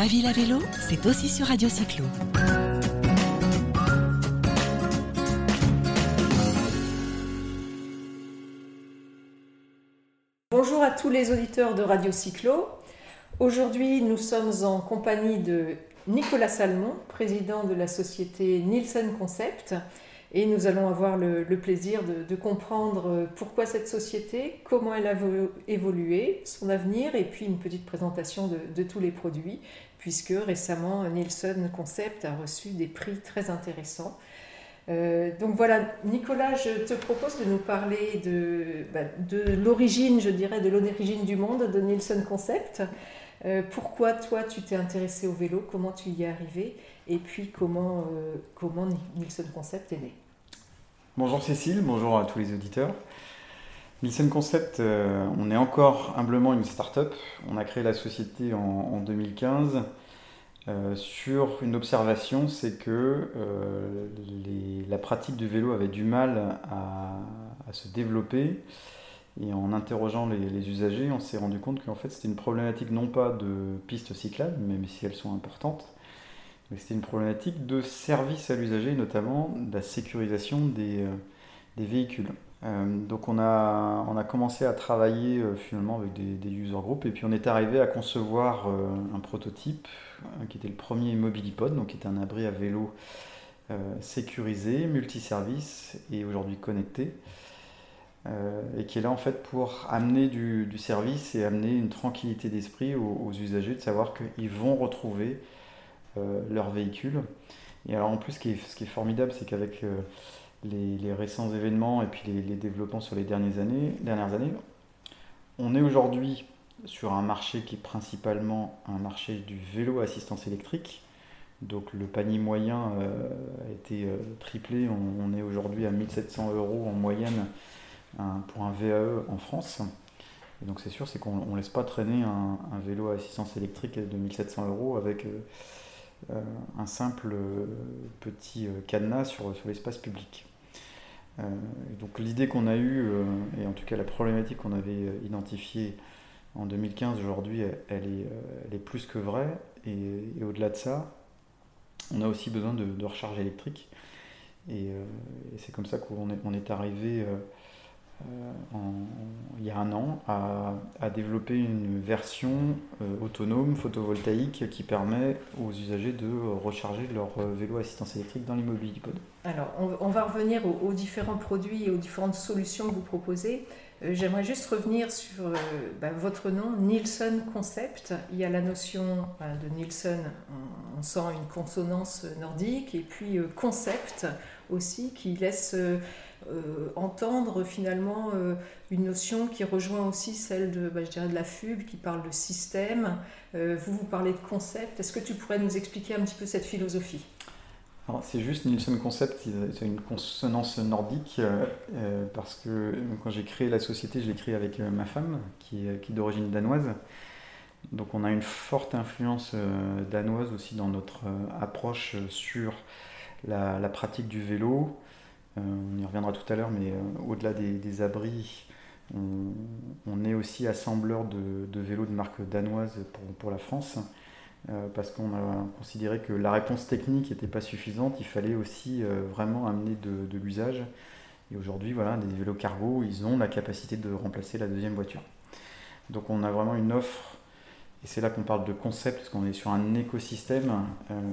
Ma ville à vélo, c'est aussi sur Radio Cyclo. Bonjour à tous les auditeurs de Radio Cyclo. Aujourd'hui, nous sommes en compagnie de Nicolas Salmon, président de la société Nielsen Concept. Et nous allons avoir le, plaisir de, comprendre pourquoi cette société, comment elle a évolué, son avenir, et puis une petite présentation de, tous les produits, puisque récemment Nielsen Concept a reçu des prix très intéressants. Euh, donc voilà, Nicolas, je te propose de nous parler de, bah, de l'origine, je dirais, de l'origine du monde de Nielsen Concept. Euh, pourquoi toi tu t'es intéressé au vélo, comment tu y es arrivé et puis comment, euh, comment Nielsen Concept est né? Bonjour Cécile, bonjour à tous les auditeurs. Nielsen Concept, euh, on est encore humblement une start-up. On a créé la société en, 2015 sur une observation, c'est que la pratique du vélo avait du mal à, se développer et en interrogeant les, usagers, on s'est rendu compte qu'en fait c'était une problématique non pas de pistes cyclables, même si elles sont importantes, mais c'était une problématique de service à l'usager, notamment de la sécurisation des, euh, véhicules. Euh, donc on a, on a commencé à travailler euh, finalement avec des, user groups et puis on est arrivé à concevoir un prototype qui était le premier Mobilipod, donc qui est un abri à vélo sécurisé, multiservice et aujourd'hui connecté. Euh, et qui est là en fait pour amener du, service et amener une tranquillité d'esprit aux, usagers de savoir qu'ils vont retrouver euh, leur véhicule. Et alors en plus, ce qui est, ce qui est formidable, c'est qu'avec euh, les, récents événements et puis les, développements sur les dernières années, dernières années on est aujourd'hui sur un marché qui est principalement un marché du vélo à assistance électrique. Donc le panier moyen a été triplé, on, est aujourd'hui à 1700 euros en moyenne pour un VAE en France. Et donc c'est sûr, c'est qu'on ne laisse pas traîner un, vélo à assistance électrique de 1700 euros avec euh, euh, un simple euh, petit cadenas sur, sur l'espace public. donc l'idée qu'on a eue, et en tout cas la problématique qu'on avait identifiée en 2015, aujourd'hui, elle, est, elle, est, plus que vraie. Et, au-delà de ça, on a aussi besoin de, recharge électrique. Et, c'est comme ça qu'on on est arrivé euh, il y a un an, à, développer une version euh, autonome photovoltaïque qui permet aux usagers de recharger leur euh, vélo assistance électrique dans l'immobilipod. Alors, on, va revenir aux, différents produits et aux différentes solutions que vous proposez. J'aimerais juste revenir sur bah, votre nom, Nielsen Concept. Il y a la notion de Nielsen, on, sent une consonance nordique, et puis concept aussi, qui laisse euh, entendre finalement euh, une notion qui rejoint aussi celle de, bah, je dirais de la FUB, qui parle de système. Euh, vous, vous parlez de concept. Est-ce que tu pourrais nous expliquer un petit peu cette philosophie? C'est juste Nielsen Concept, c'est une consonance nordique, parce que quand j'ai créé la société, je l'ai créée avec ma femme, qui est, qui d'origine danoise. Donc on a une forte influence danoise aussi dans notre approche sur la, pratique du vélo, on y reviendra tout à l'heure, mais euh, au-delà des, abris, on, est aussi assembleur de, vélos de marque danoise pour, la France, euh, parce qu'on a considéré que la réponse technique n'était pas suffisante, il fallait aussi vraiment amener de, l'usage. Et aujourd'hui, voilà, des vélos cargo, ils ont la capacité de remplacer la deuxième voiture. Donc on a vraiment une offre, et c'est là qu'on parle de concept, parce qu'on est sur un écosystème.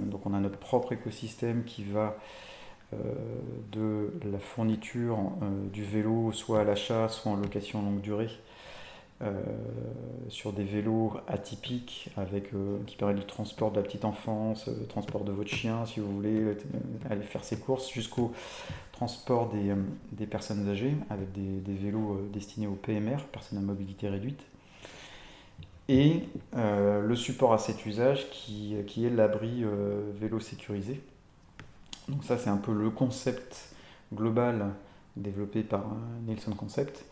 donc on a notre propre écosystème qui va euh, de la fourniture euh, du vélo, soit à l'achat, soit en location longue durée. Euh, sur des vélos atypiques avec, qui permettent le transport de la petite enfance, le transport de votre chien si vous voulez aller faire ses courses, jusqu'au transport des, des, personnes âgées avec des, des, vélos destinés aux PMR, personnes à mobilité réduite. Et le support à cet usage qui, qui est l'abri vélo sécurisé, donc ça, c'est un peu le concept global développé par euh, Nielsen Concept.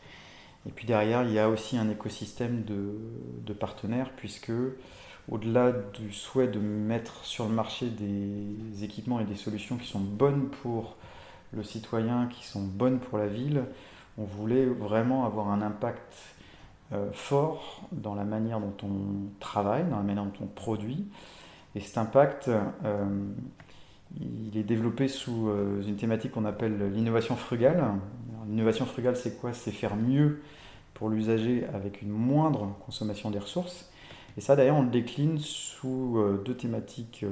Et puis derrière, il y a aussi un écosystème de, partenaires, puisque au-delà du souhait de mettre sur le marché des équipements et des solutions qui sont bonnes pour le citoyen, qui sont bonnes pour la ville, on voulait vraiment avoir un impact euh, fort dans la manière dont on travaille, dans la manière dont on produit, Et cet impact, il est développé sous une thématique qu'on appelle l'innovation frugale. L'innovation frugale, c'est quoi? C'est faire mieux pour l'usager avec une moindre consommation des ressources. Et ça, d'ailleurs, on le décline sous deux thématiques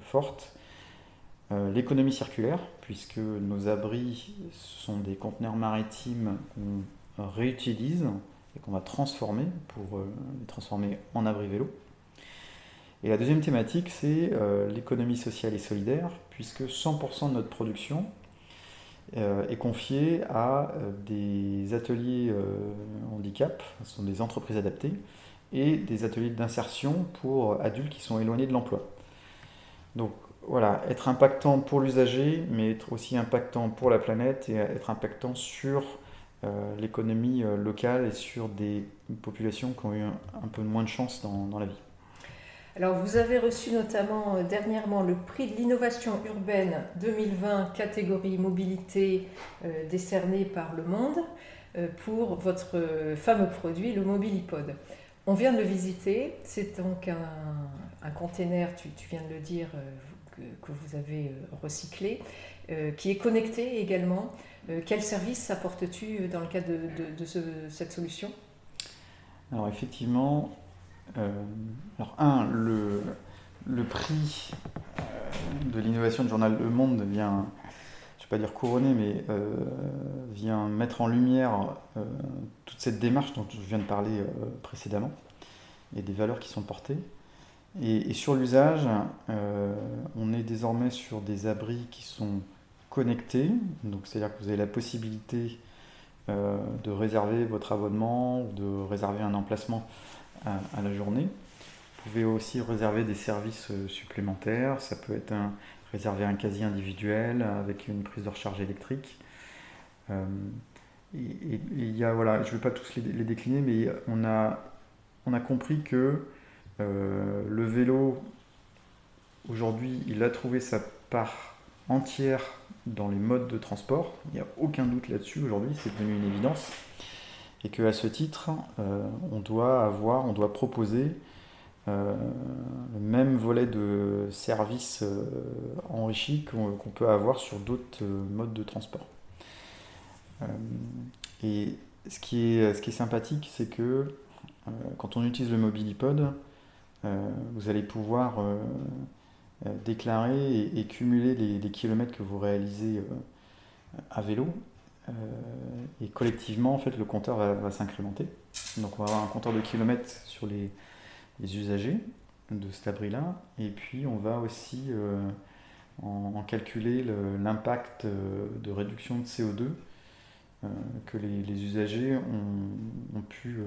fortes. L'économie circulaire, puisque nos abris sont des conteneurs maritimes qu'on réutilise et qu'on va transformer pour euh, les transformer en abri vélo. Et la deuxième thématique, c'est euh, l'économie sociale et solidaire, puisque 100% de notre production euh, est confiée à des ateliers handicap, ce sont des entreprises adaptées, et des ateliers d'insertion pour adultes qui sont éloignés de l'emploi. Donc voilà, être impactant pour l'usager, mais être aussi impactant pour la planète et être impactant sur euh, l'économie euh, locale et sur des populations qui ont eu un, peu moins de chance dans, la vie. Alors vous avez reçu notamment euh, dernièrement le prix de l'innovation urbaine 2020 catégorie mobilité décerné par Le Monde pour votre fameux produit, le Mobilipod. On vient de le visiter, c'est donc un, un container, tu, viens de le dire, que, vous avez euh, recyclé, euh, qui est connecté également. Euh, quel service apportes-tu dans le cadre de, cette solution? Alors effectivement, alors un, le, le prix de l'innovation du journal Le Monde vient, je ne vais pas dire couronner, mais vient mettre en lumière toute cette démarche dont je viens de parler précédemment et des valeurs qui sont portées. Et, sur l'usage, euh, on est désormais sur des abris qui sont connectés, donc c'est-à-dire que vous avez la possibilité euh, de réserver votre abonnement ou de réserver un emplacement à, la journée. Vous pouvez aussi réserver des services euh, supplémentaires, ça peut être réserver un casier individuel avec une prise de recharge électrique. et, il y a, voilà, je ne vais pas tous les, les, décliner, mais on a, on a compris que euh, le vélo, aujourd'hui, il a trouvé sa part entière dans les modes de transport. Il n'y a aucun doute là-dessus aujourd'hui, c'est devenu une évidence. Et qu'à ce titre, euh, on doit avoir, on doit proposer euh, le même volet de services enrichis qu'on peut avoir sur d'autres modes de transport. et ce qui est, ce qui est sympathique, c'est que quand on utilise le mobilipod, euh, vous allez pouvoir euh, euh, déclarer et, cumuler les, kilomètres que vous réalisez à vélo. Et collectivement, en fait, le compteur va, s'incrémenter. Donc, on va avoir un compteur de kilomètres sur les, usagers de cet abri-là. Et puis, on va aussi en, calculer l'impact de réduction de CO2 que les, usagers ont, pu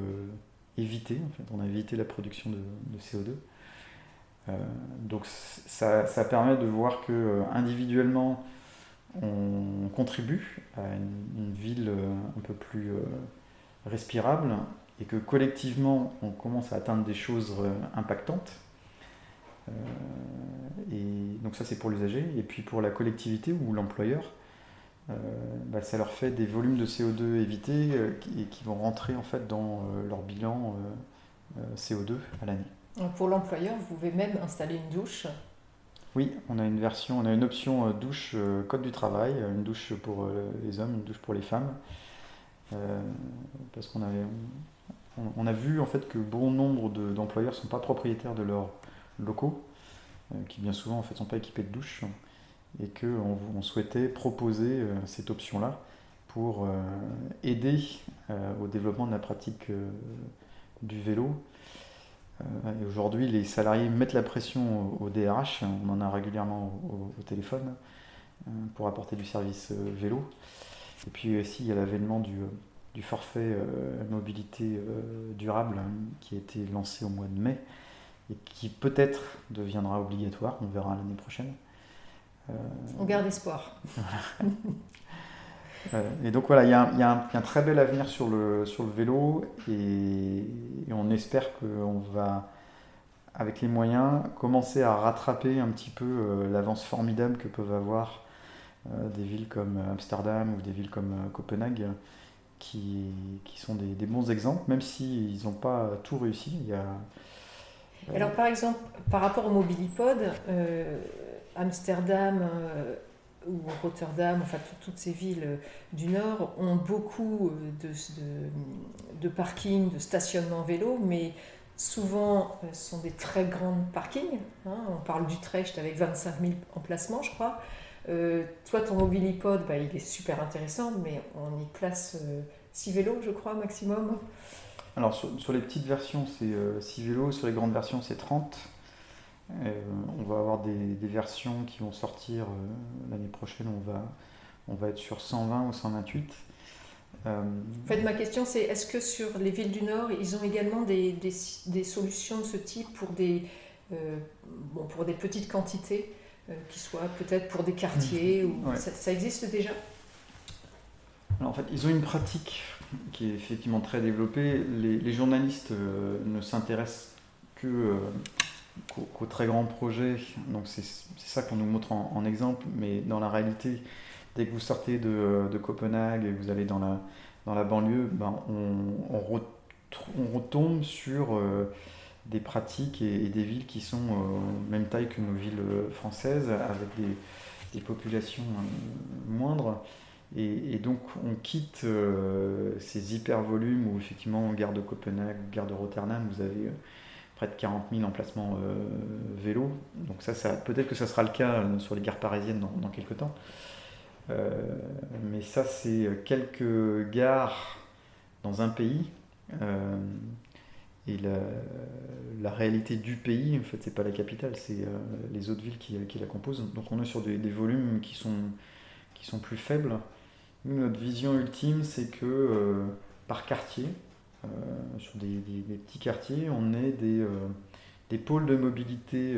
éviter. En fait. On a évité la production de, CO2. Euh, donc ça, permet de voir que euh, individuellement on contribue à une, ville euh, un peu plus respirable et que collectivement on commence à atteindre des choses impactantes. et donc ça c'est pour l'usager et puis pour la collectivité ou l'employeur euh, bah, ça leur fait des volumes de CO2 évités euh, et qui vont rentrer en fait dans euh, leur bilan CO2 à l'année. Pour l'employeur, vous pouvez même installer une douche. Oui, on a une version, on a une option douche code du travail, une douche pour les hommes, une douche pour les femmes, parce qu'on avait, on, a vu en fait que bon nombre d'employeurs ne sont pas propriétaires de leurs locaux, qui bien souvent en fait sont pas équipés de douche et qu'on on souhaitait proposer euh, cette option-là pour euh, aider euh, au développement de la pratique du vélo. Et aujourd'hui, les salariés mettent la pression au, DRH, on en a régulièrement au, téléphone, pour apporter du service vélo. Et puis aussi, il y a l'avènement du, du, forfait mobilité durable hein, qui a été lancé au mois de mai et qui peut-être deviendra obligatoire, on verra l'année prochaine. On garde espoir. et donc voilà, il y, a un très bel avenir sur le, vélo et, on espère qu'on va, avec les moyens, commencer à rattraper un petit peu euh, l'avance formidable que peuvent avoir euh, des villes comme Amsterdam ou des villes comme euh, Copenhague qui, sont des, bons exemples, même s'ils n'ont pas tout réussi. Y a, Alors par exemple, par rapport au mobilipode, Amsterdam ou Rotterdam, enfin toutes ces villes du Nord ont beaucoup de, de, parkings, de stationnement vélo, mais souvent ce sont des très grands parkings. Hein. On parle d'Utrecht avec 25 000 emplacements, je crois. Euh, toi, ton mobilipod, bah, il est super intéressant, mais on y place 6 euh, vélos, je crois, maximum. Alors, sur, les petites versions, c'est 6 euh, vélos. Sur les grandes versions, c'est 30. On va avoir des, versions qui vont sortir l'année prochaine. On va, on va être sur 120 ou 128. En fait, ma question, c'est est-ce que sur les villes du Nord, ils ont également des, des, des solutions de ce type pour des, bon, pour des petites quantités euh, qui soit peut-être pour des quartiers ou ça, existe déjà? En fait, ils ont une pratique qui est effectivement très développée. Les, journalistes euh, ne s'intéressent que euh, qu'aux très grands projets. Donc c'est ça qu'on nous montre en, exemple. Mais dans la réalité, dès que vous sortez de, de Copenhague et vous allez dans la, dans la banlieue, ben on, on, retombe sur des pratiques et, des villes qui sont euh, même taille que nos villes euh, françaises, avec des, populations euh, moindres. Et, donc on quitte ces hyper volumes où effectivement, gare de Copenhague, gare de Rotterdam, vous avez près de 40 000 emplacements vélo. Donc ça, ça peut-être que ça sera le cas sur les gares parisiennes dans, dans quelques temps. mais ça, c'est quelques gares dans un pays. Et la, réalité du pays, en fait, c'est pas la capitale, c'est euh, les autres villes qui, la composent. Donc on est sur des, volumes qui sont, qui sont plus faibles. notre vision ultime, c'est que euh, par quartier, euh, sur des, petits quartiers, on ait des, des pôles de mobilité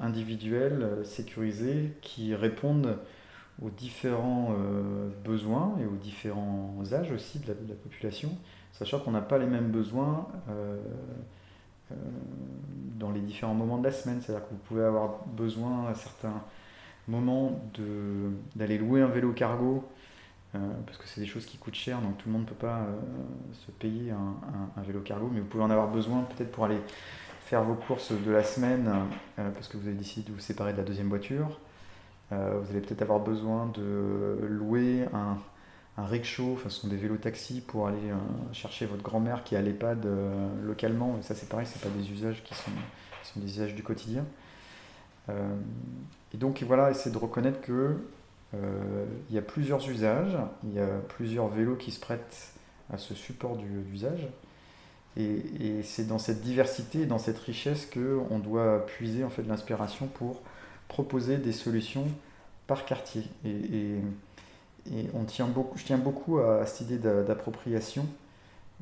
individuels sécurisés qui répondent aux différents besoins et aux différents âges aussi de la population sachant qu'on n'a pas les mêmes besoins euh, euh, dans les différents moments de la semaine. C'est-à-dire que vous pouvez avoir besoin à certains moments d'aller louer un vélo cargo, euh, parce que c'est des choses qui coûtent cher, donc tout le monde ne peut pas se payer un, vélo cargo, mais vous pouvez en avoir besoin peut-être pour aller faire vos courses de la semaine, parce que vous avez décidé de vous séparer de la deuxième voiture. vous allez peut-être avoir besoin de louer un, un rickshaw, ce sont des vélos taxis pour aller euh, chercher votre grand-mère qui est à l'EHPAD euh, localement. Et ça, c'est pareil, c'est pas des usages qui sont, des usages du quotidien. Euh, et donc, voilà, essayer de reconnaître que il y a plusieurs usages, il y a plusieurs vélos qui se prêtent à ce support d'usage. Et, et c'est dans cette diversité, dans cette richesse qu'on doit puiser en fait l'inspiration pour proposer des solutions par quartier. et et je tiens beaucoup à, cette idée d'appropriation.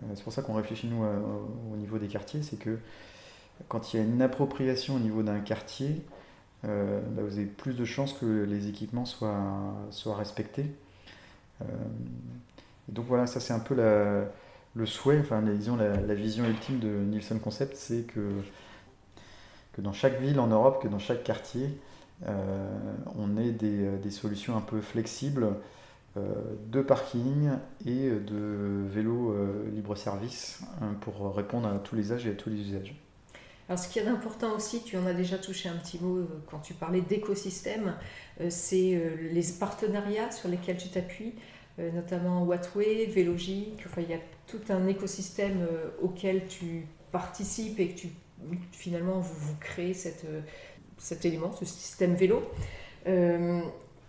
Euh, c'est pour ça qu'on réfléchit, nous, au niveau des quartiers. C'est que quand il y a une appropriation au niveau d'un quartier, euh, bah, vous avez plus de chances que les équipements soient, respectés. Euh, donc voilà, ça c'est un peu le souhait, enfin la, la, vision ultime de Nielsen Concept, c'est que, dans chaque ville en Europe, que dans chaque quartier, on ait des, des, solutions un peu flexibles euh, de parking et de vélos euh, libre-service hein, pour répondre à tous les âges et à tous les usages. Alors ce qui est important aussi, tu en as déjà touché un petit mot euh, quand tu parlais d'écosystème, c'est les partenariats sur lesquels tu t'appuies, notamment Wattway, Vélogique, enfin il y a tout un écosystème auquel tu participes et que tu finalement vous, vous créez cet élément, ce système vélo.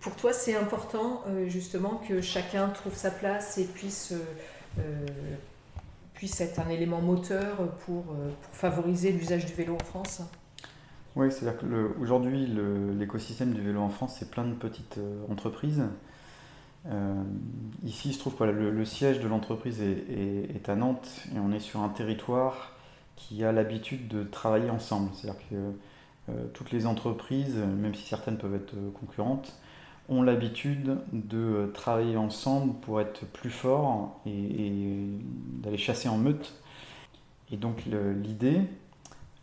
Pour toi, c'est important euh, justement que chacun trouve sa place et puisse, euh, euh, puisse être un élément moteur pour, favoriser l'usage du vélo en France Oui, c'est-à-dire qu'aujourd'hui, l'écosystème du vélo en France, c'est plein de petites entreprises. ici, il se trouve que le, siège de l'entreprise est, à Nantes et on est sur un territoire qui a l'habitude de travailler ensemble. C'est-à-dire que toutes les entreprises, même si certaines peuvent être concurrentes, ont l'habitude de travailler ensemble pour être plus forts et, d'aller chasser en meute. Et donc l'idée,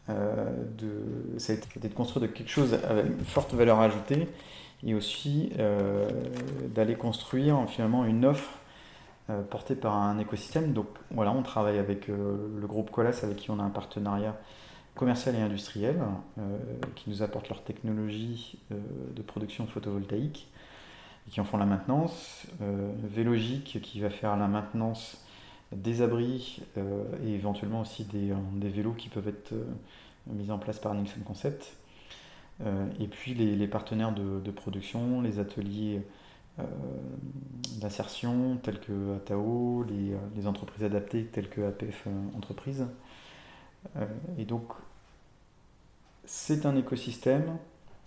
euh, de, ça a été de construire quelque chose avec une forte valeur ajoutée et aussi euh, d'aller construire finalement une offre euh, portée par un écosystème. Donc voilà, on travaille avec le groupe Colas avec qui on a un partenariat commerciales et industrielles qui nous apportent leur technologie de production photovoltaïque et qui en font la maintenance. Vélogique qui va faire la maintenance des abris et éventuellement aussi des, vélos qui peuvent être mis en place par Nielsen Concept. et puis les, partenaires de, production, les ateliers euh, d'insertion telles que ATAO, les, euh, les, entreprises adaptées telles que APF euh, Entreprises. Et donc, c'est un écosystème,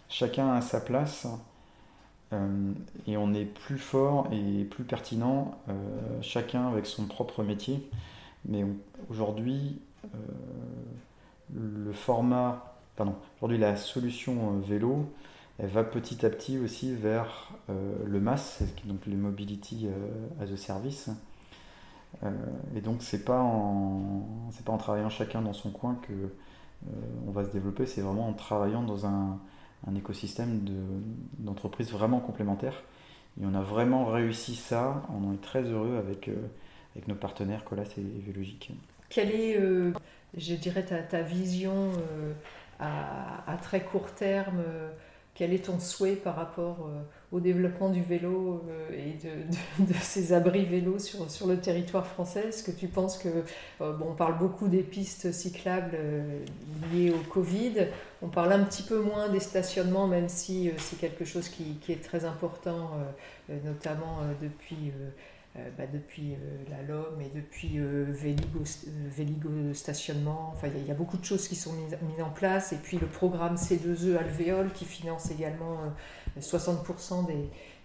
chacun a sa place. et on est plus fort et plus pertinent, chacun avec son propre métier. Mais aujourd'hui, le format, pardon, aujourd'hui la solution vélo, elle va petit à petit aussi vers euh, le MAS, donc le Mobility euh, as a Service. Euh, et donc c'est pas c'est pas en travaillant chacun dans son coin que on va se développer, c'est vraiment en travaillant dans un, écosystème d'entreprises vraiment complémentaires. Et on a vraiment réussi ça, on est très heureux avec, avec nos partenaires Colas et, Vélogique. Quelle est, je dirais, ta, vision à, très court terme quel est ton souhait par rapport euh, au développement du vélo euh, et de, ces abris vélos sur, sur le territoire français? Est-ce que tu penses que, euh, bon, on parle beaucoup des pistes cyclables liées au Covid, on parle un petit peu moins des stationnements, même si c'est quelque chose qui, qui, est très important, notamment depuis bah, depuis euh, la LOM et depuis euh, Véligo, Stationnement. Enfin, il y, a beaucoup de choses qui sont mises, en place. Et puis le programme C2E Alvéole qui finance également 60%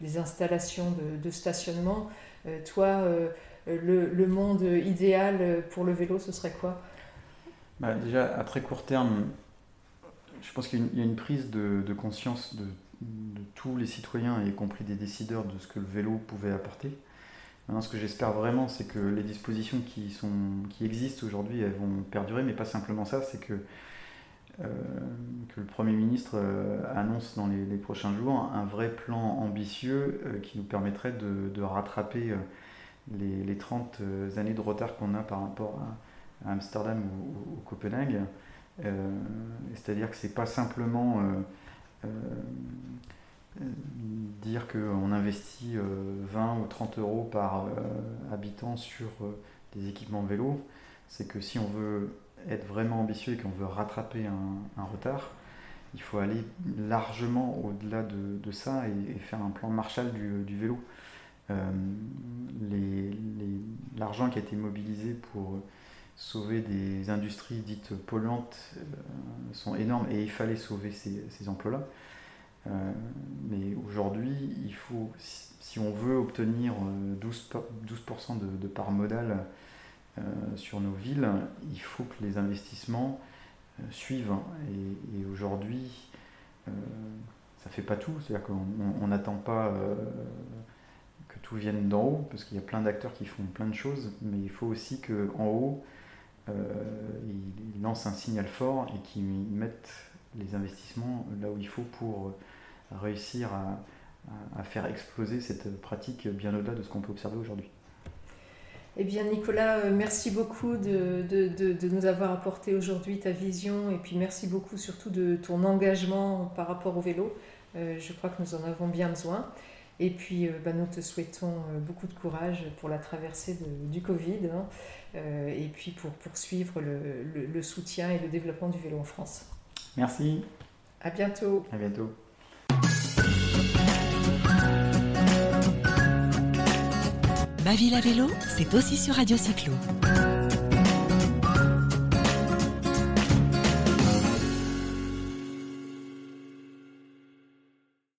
des, installations de, stationnement. toi, le, monde idéal pour le vélo, ce serait quoi? Bah, Déjà, à très court terme, je pense qu'il y a une prise de, conscience de, tous les citoyens, y compris des décideurs, de ce que le vélo pouvait apporter ce que j'espère vraiment, c'est que les dispositions qui, sont, qui existent aujourd'hui, elles vont perdurer, mais pas simplement ça, c'est que, euh, que le Premier ministre euh, annonce dans les, prochains jours un vrai plan ambitieux euh, qui nous permettrait de, rattraper les, 30 années de retard qu'on a par rapport à, Amsterdam ou, ou Copenhague. C'est-à-dire que c'est pas simplement dire qu'on investit 20 euh, ou 30 euros par euh, habitant sur euh, des équipements vélo, c'est que si on veut être vraiment ambitieux et qu'on veut rattraper un, retard, il faut aller largement au-delà de, ça et, faire un plan Marshall du, vélo. L'argent qui a été mobilisé pour sauver des industries dites polluantes sont énormes et il fallait sauver ces emplois-là. Euh, mais aujourd'hui, il faut, si on veut obtenir 12%, euh, 12 de, de, part euh, sur nos villes, il faut que les investissements suivent. Et, aujourd'hui, ça fait pas tout. C'est-à-dire qu'on n'attend pas que tout vienne d'en haut, parce qu'il y a plein d'acteurs qui font plein de choses, mais il faut aussi qu'en haut, ils lancent un signal fort et qu'ils mettent les investissements là où il faut pour réussir à, faire exploser cette pratique bien au-delà de ce qu'on peut observer aujourd'hui. Eh bien Nicolas, euh, merci beaucoup de, nous avoir apporté aujourd'hui ta vision et puis merci beaucoup surtout de ton engagement par rapport au vélo. Euh, je crois que nous en avons bien besoin. Et puis euh, bah, nous te souhaitons beaucoup de courage pour la traversée du Covid hein, et puis pour poursuivre le soutien et le développement du vélo en France. Merci. À bientôt. À bientôt. Ma ville à vélo, c'est aussi sur Radio Cyclo.